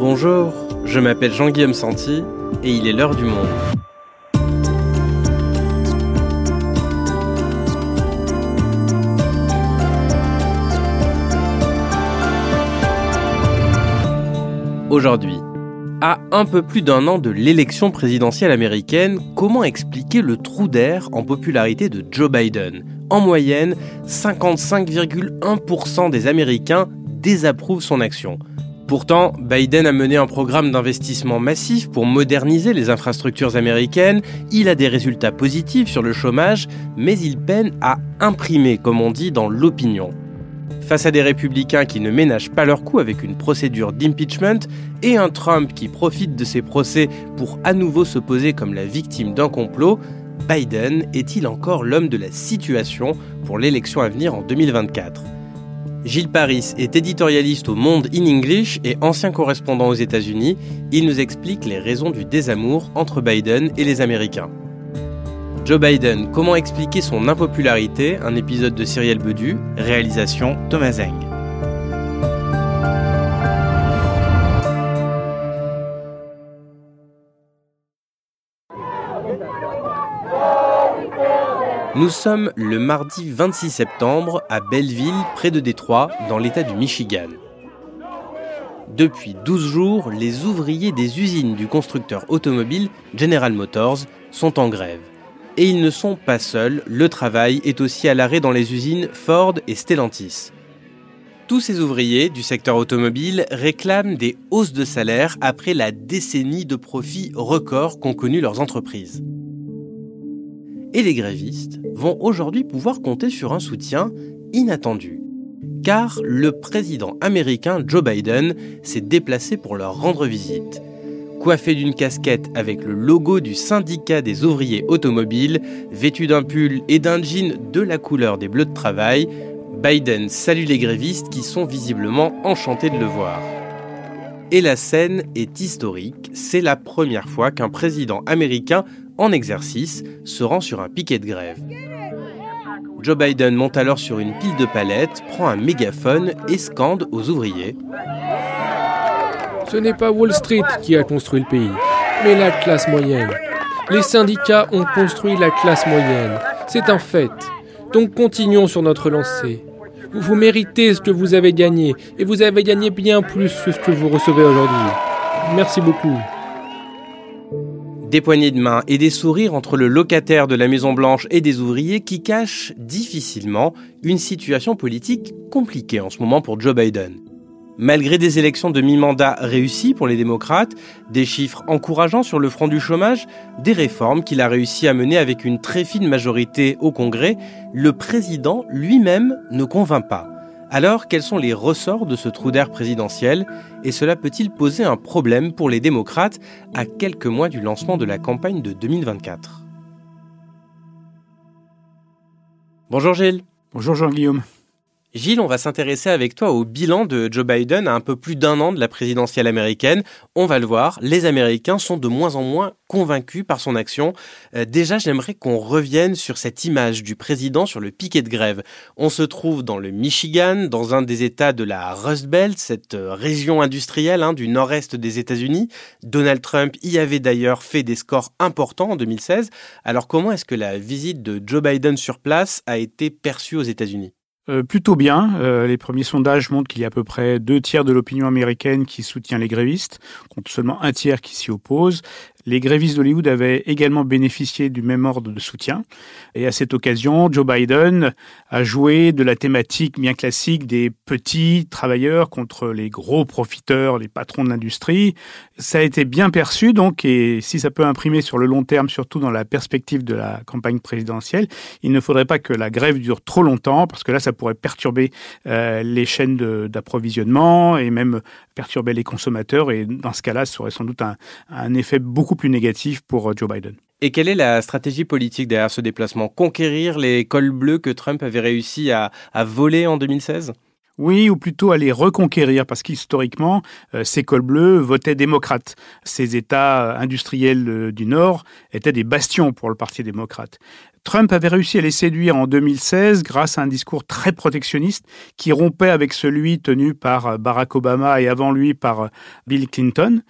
Bonjour, je m'appelle Jean-Guillaume Santi et il est l'heure du monde. Aujourd'hui, à un peu plus d'un an de l'élection présidentielle américaine, comment expliquer le trou d'air en popularité de Joe Biden? En moyenne, 55,1% des Américains désapprouvent son action. Pourtant, Biden a mené un programme d'investissement massif pour moderniser les infrastructures américaines, il a des résultats positifs sur le chômage, mais il peine à imprimer, comme on dit, dans l'opinion. Face à des républicains qui ne ménagent pas leur coup avec une procédure d'impeachment et un Trump qui profite de ces procès pour à nouveau se poser comme la victime d'un complot, Biden est-il encore l'homme de la situation pour l'élection à venir en 2024 Gilles Paris est éditorialiste au Monde in English et ancien correspondant aux États-Unis. Il nous explique les raisons du désamour entre Biden et les Américains. Joe Biden, comment expliquer son impopularité? Un épisode de Cyrielle Bedu, réalisation Thomas Zeng. Nous sommes le mardi 26 septembre à Belleville, près de Détroit, dans l'État du Michigan. Depuis 12 jours, les ouvriers des usines du constructeur automobile General Motors sont en grève. Et ils ne sont pas seuls, le travail est aussi à l'arrêt dans les usines Ford et Stellantis. Tous ces ouvriers du secteur automobile réclament des hausses de salaire après la décennie de profits records qu'ont connu leurs entreprises. Et les grévistes vont aujourd'hui pouvoir compter sur un soutien inattendu. Car le président américain Joe Biden s'est déplacé pour leur rendre visite coiffé d'une casquette avec le logo du syndicat des ouvriers automobiles, vêtu d'un pull et d'un jean de la couleur des bleus de travail, Biden salue les grévistes qui sont visiblement enchantés de le voir. Et la scène est historique, c'est la première fois qu'un président américain en exercice se rend sur un piquet de grève. Joe Biden monte alors sur une pile de palettes, prend un mégaphone et scande aux ouvriers ce n'est pas Wall Street qui a construit le pays, mais la classe moyenne. Les syndicats ont construit la classe moyenne. C'est un fait. Donc continuons sur notre lancée. Vous, vous méritez ce que vous avez gagné, et vous avez gagné bien plus que ce que vous recevez aujourd'hui. Merci beaucoup. Des poignées de main et des sourires entre le locataire de la Maison Blanche et des ouvriers qui cachent difficilement une situation politique compliquée en ce moment pour Joe Biden. Malgré des élections de mi-mandat réussies pour les démocrates, des chiffres encourageants sur le front du chômage, des réformes qu'il a réussi à mener avec une très fine majorité au Congrès, le président lui-même ne convainc pas. Alors, quels sont les ressorts de ce trou d'air présidentiel et cela peut-il poser un problème pour les démocrates à quelques mois du lancement de la campagne de 2024 Bonjour Gilles. Bonjour Jean-Guillaume. Gilles, on va s'intéresser avec toi au bilan de Joe Biden à un peu plus d'un an de la présidentielle américaine. On va le voir, les Américains sont de moins en moins convaincus par son action. Euh, déjà, j'aimerais qu'on revienne sur cette image du président sur le piquet de grève. On se trouve dans le Michigan, dans un des États de la Rust Belt, cette euh, région industrielle hein, du nord-est des États-Unis. Donald Trump y avait d'ailleurs fait des scores importants en 2016. Alors comment est-ce que la visite de Joe Biden sur place a été perçue aux États-Unis? Euh, plutôt bien. Euh, les premiers sondages montrent qu'il y a à peu près deux tiers de l'opinion américaine qui soutient les grévistes, contre seulement un tiers qui s'y oppose. Les grévistes d'Hollywood avaient également bénéficié du même ordre de soutien. Et à cette occasion, Joe Biden a joué de la thématique bien classique des petits travailleurs contre les gros profiteurs, les patrons de l'industrie. Ça a été bien perçu, donc, et si ça peut imprimer sur le long terme, surtout dans la perspective de la campagne présidentielle, il ne faudrait pas que la grève dure trop longtemps, parce que là, ça pourrait perturber euh, les chaînes d'approvisionnement et même perturber les consommateurs. Et dans ce cas-là, ça aurait sans doute un, un effet beaucoup plus négatif pour euh, Joe Biden. Et quelle est la stratégie politique derrière ce déplacement? Conquérir les cols bleus que Trump avait réussi à, à voler en 2016 oui, ou plutôt à les reconquérir, parce qu'historiquement, euh, ces cols bleus votaient démocrates. Ces États industriels euh, du Nord étaient des bastions pour le Parti démocrate. Trump avait réussi à les séduire en 2016 grâce à un discours très protectionniste qui rompait avec celui tenu par Barack Obama et avant lui par Bill Clinton.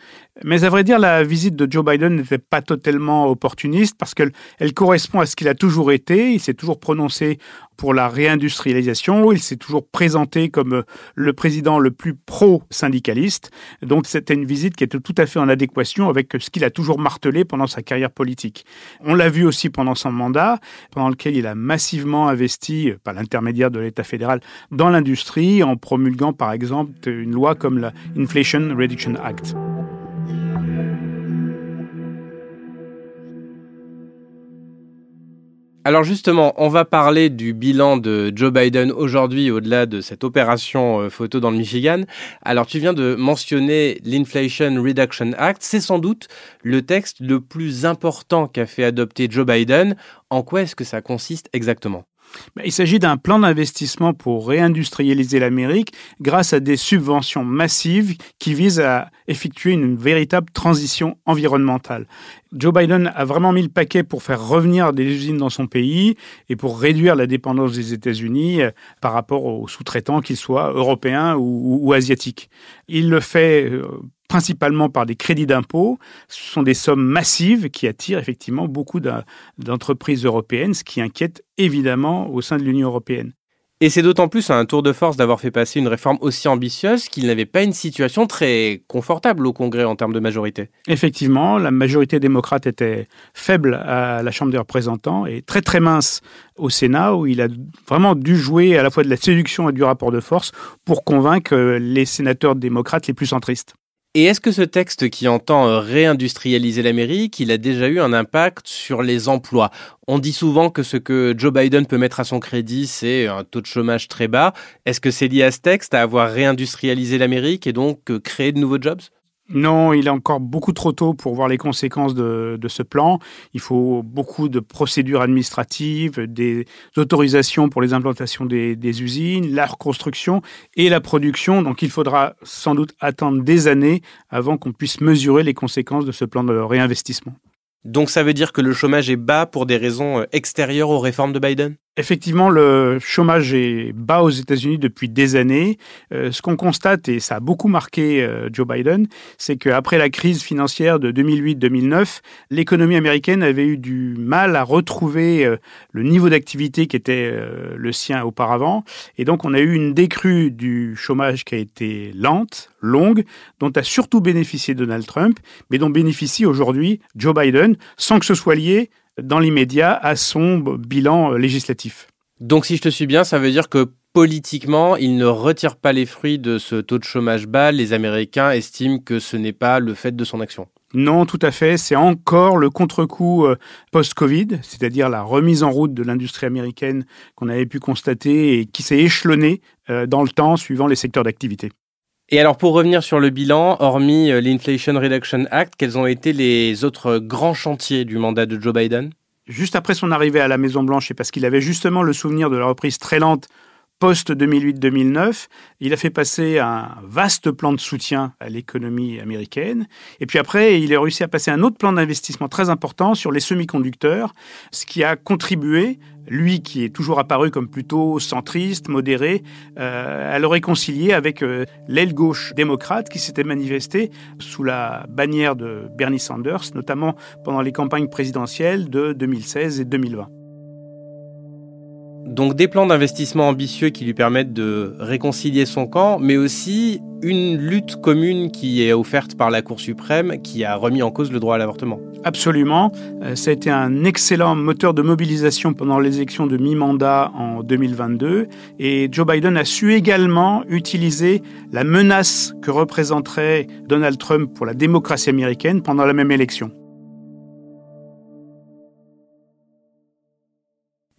Mais à vrai dire, la visite de Joe Biden n'était pas totalement opportuniste parce qu'elle elle correspond à ce qu'il a toujours été. Il s'est toujours prononcé pour la réindustrialisation. Il s'est toujours présenté comme le président le plus pro-syndicaliste. Donc c'était une visite qui était tout à fait en adéquation avec ce qu'il a toujours martelé pendant sa carrière politique. On l'a vu aussi pendant son mandat, pendant lequel il a massivement investi, par l'intermédiaire de l'État fédéral, dans l'industrie, en promulguant par exemple une loi comme la Inflation Reduction Act. Alors justement, on va parler du bilan de Joe Biden aujourd'hui au-delà de cette opération euh, photo dans le Michigan. Alors tu viens de mentionner l'Inflation Reduction Act. C'est sans doute le texte le plus important qu'a fait adopter Joe Biden. En quoi est-ce que ça consiste exactement? Il s'agit d'un plan d'investissement pour réindustrialiser l'Amérique grâce à des subventions massives qui visent à effectuer une véritable transition environnementale. Joe Biden a vraiment mis le paquet pour faire revenir des usines dans son pays et pour réduire la dépendance des États-Unis euh, par rapport aux sous-traitants, qu'ils soient européens ou, asiatiques. Il le fait euh, principalement par des crédits d'impôt. Ce sont des sommes massives qui attirent effectivement beaucoup d'entreprises européennes, ce qui inquiète évidemment au sein de l'Union européenne. Et c'est d'autant plus un tour de force d'avoir fait passer une réforme aussi ambitieuse qu'il n'avait pas une situation très confortable au Congrès en termes de majorité. Effectivement, la majorité démocrate était faible à la Chambre des représentants et très très mince au Sénat, où il a vraiment dû jouer à la fois de la séduction et du rapport de force pour convaincre les sénateurs démocrates les plus centristes. Et est-ce que ce texte qui entend euh, réindustrialiser l'Amérique, il a déjà eu un impact sur les emplois? On dit souvent que ce que Joe Biden peut mettre à son crédit, c'est un taux de chômage très bas. Est-ce que c'est lié à ce texte, à avoir réindustrialisé l'Amérique et donc euh, créé de nouveaux jobs? Non, il est encore beaucoup trop tôt pour voir les conséquences de, ce plan. Il faut beaucoup de procédures administratives, des autorisations pour les implantations des, des, usines, la reconstruction et la production. Donc il faudra sans doute attendre des années avant qu'on puisse mesurer les conséquences de ce plan de réinvestissement. Donc ça veut dire que le chômage est bas pour des raisons euh, extérieures aux réformes de Biden? Effectivement, le chômage est bas aux États-Unis depuis des années. Euh, ce qu'on constate, et ça a beaucoup marqué euh, Joe Biden, c'est qu'après la crise financière de 2008-2009, l'économie américaine avait eu du mal à retrouver le niveau d'activité qui était le sien auparavant. Et donc, on a eu une décrue du chômage qui a été lente, longue, dont a surtout bénéficié Donald Trump, mais dont bénéficie aujourd'hui Joe Biden, sans que ce soit lié dans l'immédiat à son bilan législatif. Donc si je te suis bien, ça veut dire que politiquement, il ne retire pas les fruits de ce taux de chômage bas. Les Américains estiment que ce n'est pas le fait de son action. Non, tout à fait. C'est encore le contre-coup euh, post-Covid, c'est-à-dire la remise en route de l'industrie américaine qu'on avait pu constater et qui s'est échelonnée euh, dans le temps suivant les secteurs d'activité. Et alors pour revenir sur le bilan, hormis euh, l'Inflation Reduction Act, quels ont été les autres grands chantiers du mandat de Joe Biden? Juste après son arrivée à la Maison-Blanche et parce qu'il avait justement le souvenir de la reprise très lente post-2008-2009, il a fait passer un vaste plan de soutien à l'économie américaine. Et puis après, il a réussi à passer un autre plan d'investissement très important sur les semi-conducteurs, ce qui a contribué, lui qui est toujours apparu comme plutôt centriste, modéré, euh, à le réconcilier avec euh, l'aile gauche démocrate qui s'était manifestée sous la bannière de Bernie Sanders, notamment pendant les campagnes présidentielles de 2016 et 2020. Donc des plans d'investissement ambitieux qui lui permettent de réconcilier son camp, mais aussi une lutte commune qui est offerte par la Cour suprême qui a remis en cause le droit à l'avortement. Absolument. Euh, ça a été un excellent moteur de mobilisation pendant les élections de mi-mandat en 2022. Et Joe Biden a su également utiliser la menace que représenterait Donald Trump pour la démocratie américaine pendant la même élection.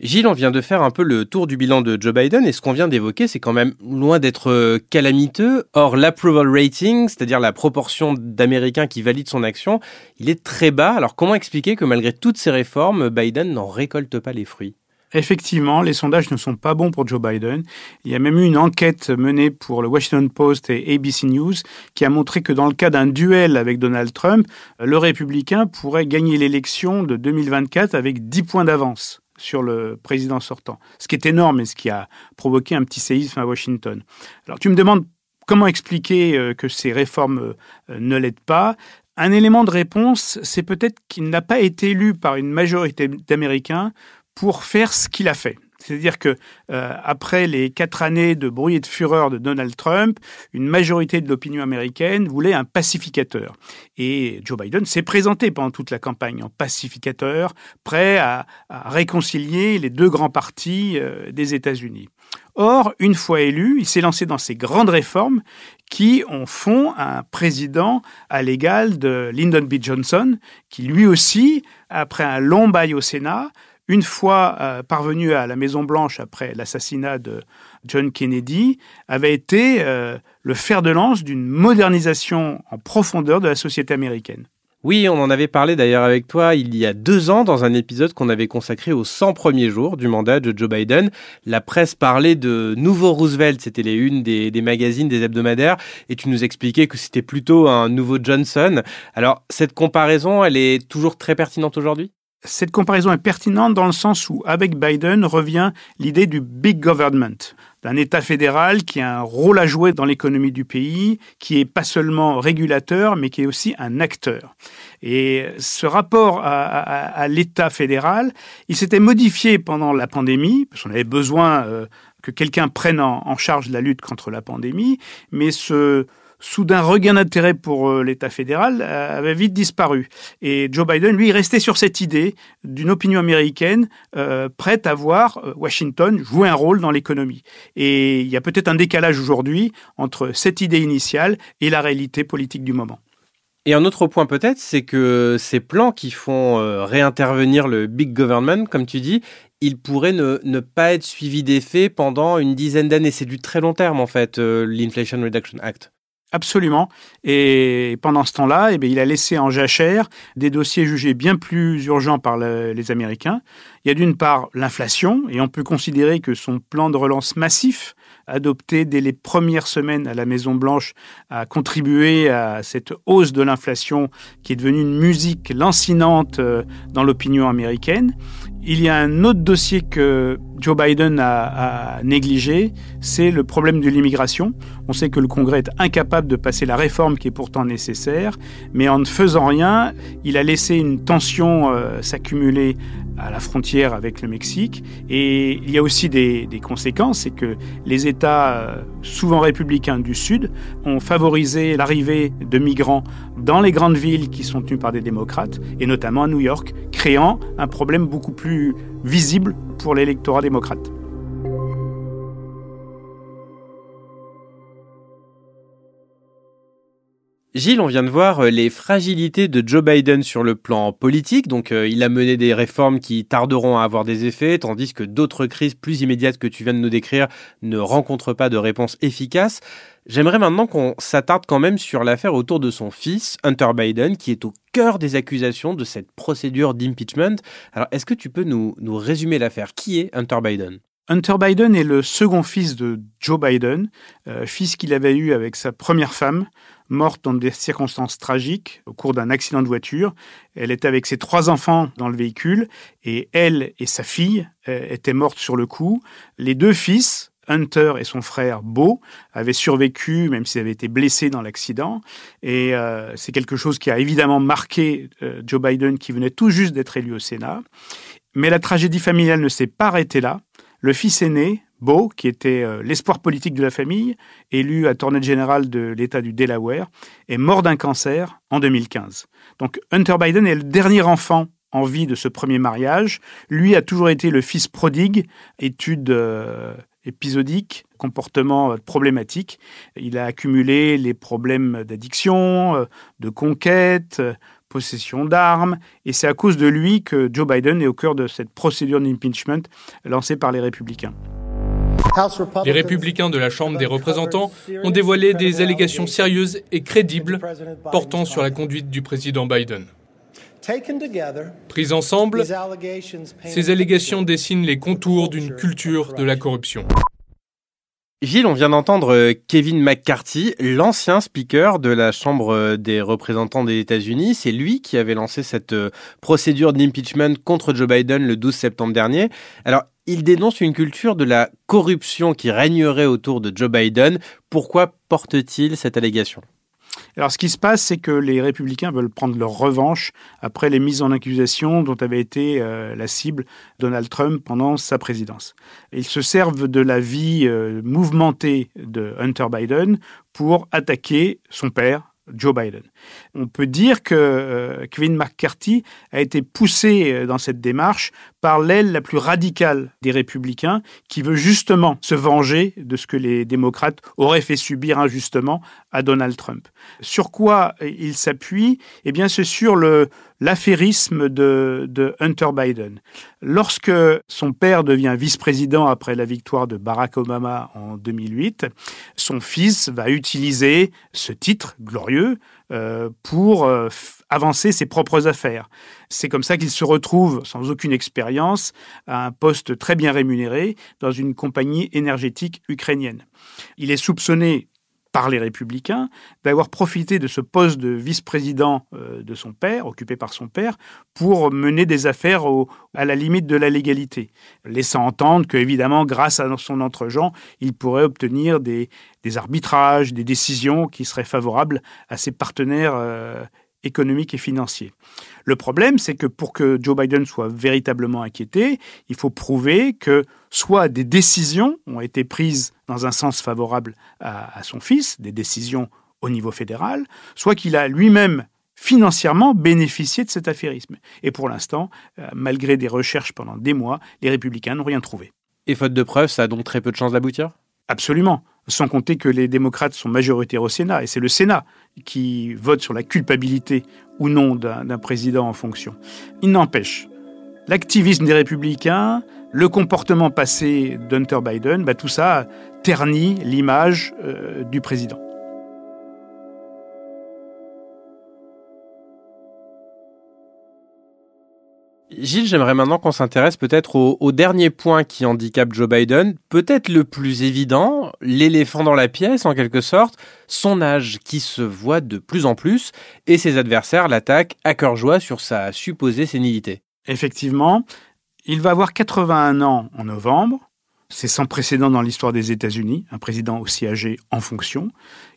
Gilles, on vient de faire un peu le tour du bilan de Joe Biden et ce qu'on vient d'évoquer, c'est quand même loin d'être euh, calamiteux. Or, l'approval rating, c'est-à-dire la proportion d'Américains qui valident son action, il est très bas. Alors, comment expliquer que malgré toutes ces réformes, Biden n'en récolte pas les fruits? Effectivement, les sondages ne sont pas bons pour Joe Biden. Il y a même eu une enquête menée pour le Washington Post et ABC News qui a montré que dans le cas d'un duel avec Donald Trump, le républicain pourrait gagner l'élection de 2024 avec 10 points d'avance sur le président sortant, ce qui est énorme et ce qui a provoqué un petit séisme à Washington. Alors tu me demandes comment expliquer euh, que ces réformes euh, ne l'aident pas. Un élément de réponse, c'est peut-être qu'il n'a pas été élu par une majorité d'Américains pour faire ce qu'il a fait. C'est-à-dire que euh, après les quatre années de bruit et de fureur de Donald Trump, une majorité de l'opinion américaine voulait un pacificateur. Et Joe Biden s'est présenté pendant toute la campagne en pacificateur, prêt à, réconcilier les deux grands partis euh, des États-Unis. Or, une fois élu, il s'est lancé dans ces grandes réformes qui en font un président à l'égal de Lyndon B. Johnson, qui lui aussi, après un long bail au Sénat, une fois euh, parvenu à la Maison-Blanche après l'assassinat de John Kennedy, avait été euh, le fer de lance d'une modernisation en profondeur de la société américaine. Oui, on en avait parlé d'ailleurs avec toi il y a deux ans dans un épisode qu'on avait consacré aux 100 premiers jours du mandat de Joe Biden. La presse parlait de nouveau Roosevelt, c'était les unes des, des, magazines, des hebdomadaires, et tu nous expliquais que c'était plutôt un nouveau Johnson. Alors, cette comparaison, elle est toujours très pertinente aujourd'hui? Cette comparaison est pertinente dans le sens où, avec Biden, revient l'idée du big government, d'un État fédéral qui a un rôle à jouer dans l'économie du pays, qui est pas seulement régulateur, mais qui est aussi un acteur. Et ce rapport à, l'État fédéral, il s'était modifié pendant la pandémie, parce qu'on avait besoin euh, que quelqu'un prenne en, en, charge la lutte contre la pandémie, mais ce, soudain regain d'intérêt pour euh, l'État fédéral euh, avait vite disparu. Et Joe Biden, lui, restait sur cette idée d'une opinion américaine euh, prête à voir Washington jouer un rôle dans l'économie. Et il y a peut-être un décalage aujourd'hui entre cette idée initiale et la réalité politique du moment. Et un autre point peut-être, c'est que ces plans qui font réintervenir le big government, comme tu dis, ils pourraient ne, ne pas être suivis d'effet pendant une dizaine d'années. C'est du très long terme en fait, l'Inflation Reduction Act. Absolument. Et pendant ce temps-là, eh il a laissé en jachère des dossiers jugés bien plus urgents par les Américains. Il y a d'une part l'inflation, et on peut considérer que son plan de relance massif adopté dès les premières semaines à la Maison-Blanche a contribué à cette hausse de l'inflation qui est devenue une musique lancinante euh, dans l'opinion américaine. Il y a un autre dossier que Joe Biden a, négligé, c'est le problème de l'immigration. On sait que le Congrès est incapable de passer la réforme qui est pourtant nécessaire, mais en ne faisant rien, il a laissé une tension euh, s'accumuler à la frontière avec le Mexique. Et il y a aussi des, conséquences, c'est que les États, euh, souvent républicains du Sud, ont favorisé l'arrivée de migrants dans les grandes villes qui sont tenues par des démocrates, et notamment à New York, créant un problème beaucoup plus visible pour l'électorat démocrate. Gilles, on vient de voir euh, les fragilités de Joe Biden sur le plan politique. Donc, euh, il a mené des réformes qui tarderont à avoir des effets, tandis que d'autres crises plus immédiates que tu viens de nous décrire ne rencontrent pas de réponse efficace. J'aimerais maintenant qu'on s'attarde quand même sur l'affaire autour de son fils, Hunter Biden, qui est au cœur des accusations de cette procédure d'impeachment. Alors, est-ce que tu peux nous, nous résumer l'affaire? Qui est Hunter Biden? Hunter Biden est le second fils de Joe Biden, euh, fils qu'il avait eu avec sa première femme, morte dans des circonstances tragiques au cours d'un accident de voiture. Elle était avec ses trois enfants dans le véhicule et elle et sa fille euh, étaient mortes sur le coup. Les deux fils, Hunter et son frère Beau avaient survécu, même s'ils avaient été blessés dans l'accident. Et euh, c'est quelque chose qui a évidemment marqué Joe Biden, qui venait tout juste d'être élu au Sénat. Mais la tragédie familiale ne s'est pas arrêtée là. Le fils aîné, Beau, qui était euh, l'espoir politique de la famille, élu tournée général de l'État du Delaware, est mort d'un cancer en 2015. Donc Hunter Biden est le dernier enfant en vie de ce premier mariage. Lui a toujours été le fils prodigue, études euh, épisodiques, comportement euh, problématique. Il a accumulé les problèmes d'addiction, de conquête, possession d'armes, et c'est à cause de lui que Joe Biden est au cœur de cette procédure d'impeachment lancée par les républicains. Les républicains de la Chambre des représentants ont dévoilé des allégations sérieuses et crédibles portant sur la conduite du président Biden. Prises ensemble, ces allégations dessinent les contours d'une culture de la corruption. Gilles, on vient d'entendre euh, Kevin McCarthy, l'ancien speaker de la Chambre euh, des représentants des États-Unis. C'est lui qui avait lancé cette euh, procédure d'impeachment contre Joe Biden le 12 septembre dernier. Alors, il dénonce une culture de la corruption qui régnerait autour de Joe Biden. Pourquoi porte-t-il cette allégation? Alors, ce qui se passe, c'est que les républicains veulent prendre leur revanche après les mises en accusation dont avait été euh, la cible Donald Trump pendant sa présidence. Ils se servent de la vie euh, mouvementée de Hunter Biden pour attaquer son père, Joe Biden. On peut dire que euh, Kevin McCarthy a été poussé dans cette démarche par l'aile la plus radicale des républicains qui veut justement se venger de ce que les démocrates auraient fait subir injustement à Donald Trump. Sur quoi il s'appuie? Eh bien, c'est sur le, l'affairisme de, de, Hunter Biden. Lorsque son père devient vice-président après la victoire de Barack Obama en 2008, son fils va utiliser ce titre glorieux pour euh, avancer ses propres affaires. C'est comme ça qu'il se retrouve sans aucune expérience à un poste très bien rémunéré dans une compagnie énergétique ukrainienne. Il est soupçonné par les républicains, d'avoir profité de ce poste de vice-président euh, de son père, occupé par son père, pour mener des affaires à la limite de la légalité, laissant entendre que, évidemment, grâce à son entre-gens, il pourrait obtenir des, arbitrages, des décisions qui seraient favorables à ses partenaires euh, économiques et financiers. Le problème, c'est que pour que Joe Biden soit véritablement inquiété, il faut prouver que soit des décisions ont été prises dans un sens favorable à, son fils, des décisions au niveau fédéral, soit qu'il a lui-même financièrement bénéficié de cet affairisme. Et pour l'instant, euh, malgré des recherches pendant des mois, les républicains n'ont rien trouvé. Et faute de preuves, ça a donc très peu de chances d'aboutir? Absolument. Sans compter que les démocrates sont majoritaires au Sénat, et c'est le Sénat qui vote sur la culpabilité ou non d'un président en fonction. Il n'empêche, l'activisme des républicains, le comportement passé d'Hunter Biden, bah, tout ça ternit l'image euh, du président. Gilles, j'aimerais maintenant qu'on s'intéresse peut-être au, dernier point qui handicape Joe Biden, peut-être le plus évident, l'éléphant dans la pièce en quelque sorte, son âge qui se voit de plus en plus et ses adversaires l'attaquent à cœur joie sur sa supposée sénilité. Effectivement, il va avoir 81 ans en novembre. C'est sans précédent dans l'histoire des États-Unis, un président aussi âgé en fonction.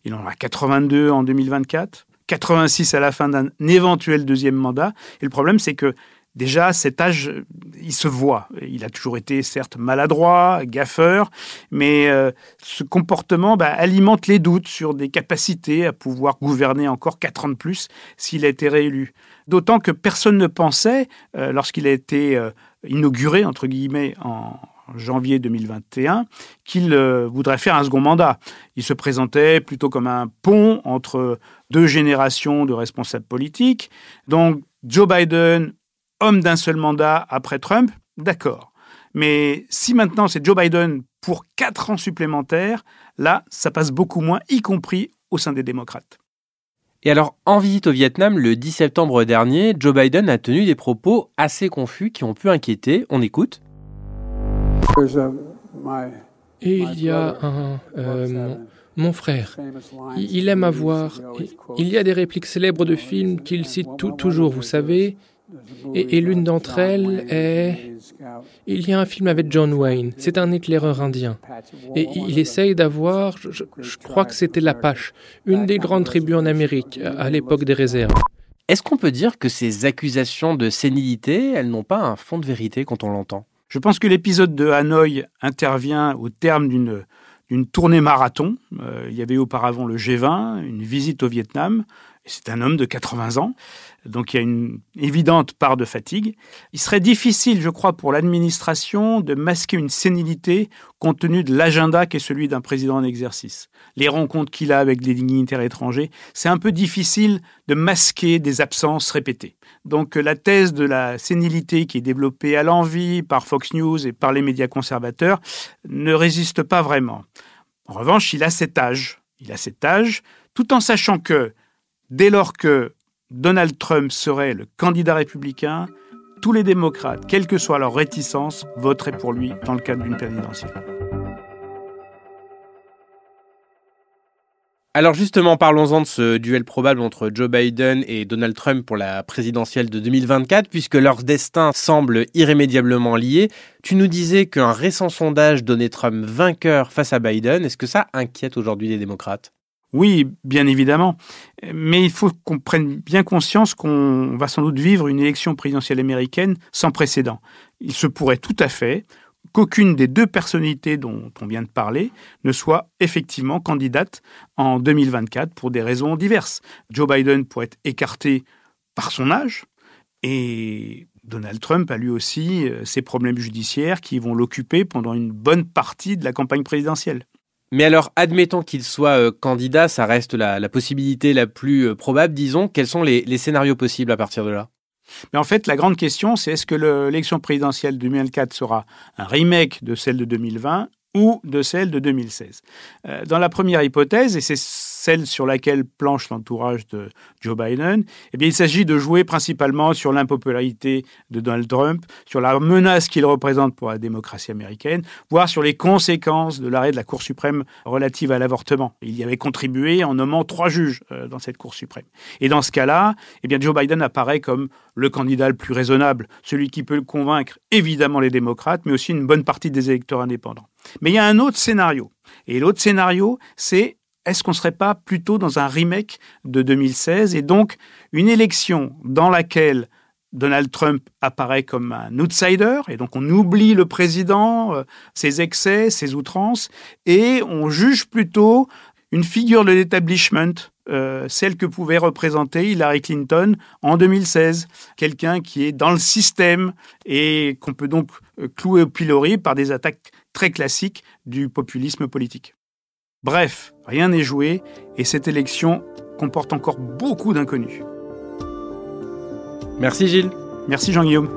Il en a 82 en 2024, 86 à la fin d'un éventuel deuxième mandat. Et le problème, c'est que Déjà, cet âge, il se voit. Il a toujours été certes maladroit, gaffeur, mais euh, ce comportement bah, alimente les doutes sur des capacités à pouvoir gouverner encore quatre ans de plus s'il a été réélu. D'autant que personne ne pensait, euh, lorsqu'il a été euh, inauguré, entre guillemets, en janvier 2021, qu'il voudrait faire un second mandat. Il se présentait plutôt comme un pont entre deux générations de responsables politiques. Donc, Joe Biden homme d'un seul mandat après Trump, d'accord. Mais si maintenant c'est Joe Biden pour quatre ans supplémentaires, là, ça passe beaucoup moins, y compris au sein des démocrates. Et alors, en visite au Vietnam le 10 septembre dernier, Joe Biden a tenu des propos assez confus qui ont pu inquiéter. On écoute. Et il y a un... Euh, mon, frère, il aime avoir... Il y a des répliques célèbres de films qu'il cite toujours, vous savez. Et, l'une d'entre elles est... Il y a un film avec John Wayne, c'est un éclaireur indien. Et il essaye d'avoir, je, crois que c'était l'Apache, une des grandes tribus en Amérique, à l'époque des réserves. Est-ce qu'on peut dire que ces accusations de sénilité, elles n'ont pas un fond de vérité quand on l'entend? Je pense que l'épisode de Hanoï intervient au terme d'une d'une tournée marathon. Euh, il y avait auparavant le G20, une visite au Vietnam. C'est un homme de 80 ans. Donc il y a une évidente part de fatigue. Il serait difficile, je crois, pour l'administration de masquer une sénilité compte tenu de l'agenda qui est celui d'un président en exercice. Les rencontres qu'il a avec des dignitaires étrangers, c'est un peu difficile de masquer des absences répétées. Donc la thèse de la sénilité qui est développée à l'envie par Fox News et par les médias conservateurs ne résiste pas vraiment. En revanche, il a cet âge. Il a cet âge, tout en sachant que dès lors que Donald Trump serait le candidat républicain, tous les démocrates, quelle que soit leur réticence, voteraient pour lui dans le cadre d'une présidentielle. Alors justement, parlons-en de ce duel probable entre Joe Biden et Donald Trump pour la présidentielle de 2024, puisque leurs destins semblent irrémédiablement liés. Tu nous disais qu'un récent sondage donnait Trump vainqueur face à Biden. Est-ce que ça inquiète aujourd'hui les démocrates? Oui, bien évidemment. Mais il faut qu'on prenne bien conscience qu'on va sans doute vivre une élection présidentielle américaine sans précédent. Il se pourrait tout à fait qu'aucune des deux personnalités dont on vient de parler ne soit effectivement candidate en 2024 pour des raisons diverses. Joe Biden pourrait être écarté par son âge et Donald Trump a lui aussi euh, ses problèmes judiciaires qui vont l'occuper pendant une bonne partie de la campagne présidentielle. Mais alors, admettons qu'il soit euh, candidat, ça reste la, possibilité la plus euh, probable, disons. Quels sont les, scénarios possibles à partir de là? Mais en fait, la grande question, c'est est-ce que l'élection présidentielle 2004 sera un remake de celle de 2020 ou de celle de 2016. Euh, dans la première hypothèse, et c'est celle sur laquelle planche l'entourage de Joe Biden, eh bien, il s'agit de jouer principalement sur l'impopularité de Donald Trump, sur la menace qu'il représente pour la démocratie américaine, voire sur les conséquences de l'arrêt de la Cour suprême relative à l'avortement. Il y avait contribué en nommant trois juges euh, dans cette Cour suprême. Et dans ce cas-là, eh bien, Joe Biden apparaît comme le candidat le plus raisonnable, celui qui peut convaincre évidemment les démocrates, mais aussi une bonne partie des électeurs indépendants. Mais il y a un autre scénario. Et l'autre scénario, c'est est-ce qu'on ne serait pas plutôt dans un remake de 2016 et donc une élection dans laquelle Donald Trump apparaît comme un outsider, et donc on oublie le président, euh, ses excès, ses outrances, et on juge plutôt une figure de l'établissement, euh, celle que pouvait représenter Hillary Clinton en 2016, quelqu'un qui est dans le système et qu'on peut donc clouer au pilori par des attaques très classiques du populisme politique. Bref, rien n'est joué et cette élection comporte encore beaucoup d'inconnus. Merci Gilles. Merci Jean-Guillaume.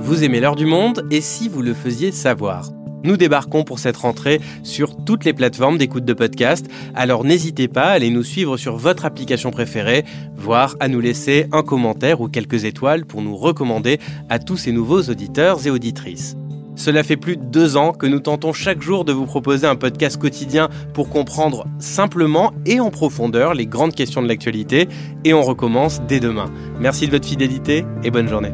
Vous aimez l'heure du monde et si vous le faisiez savoir nous débarquons pour cette rentrée sur toutes les plateformes d'écoute de podcast, alors n'hésitez pas à aller nous suivre sur votre application préférée, voire à nous laisser un commentaire ou quelques étoiles pour nous recommander à tous ces nouveaux auditeurs et auditrices. Cela fait plus de deux ans que nous tentons chaque jour de vous proposer un podcast quotidien pour comprendre simplement et en profondeur les grandes questions de l'actualité et on recommence dès demain. Merci de votre fidélité et bonne journée.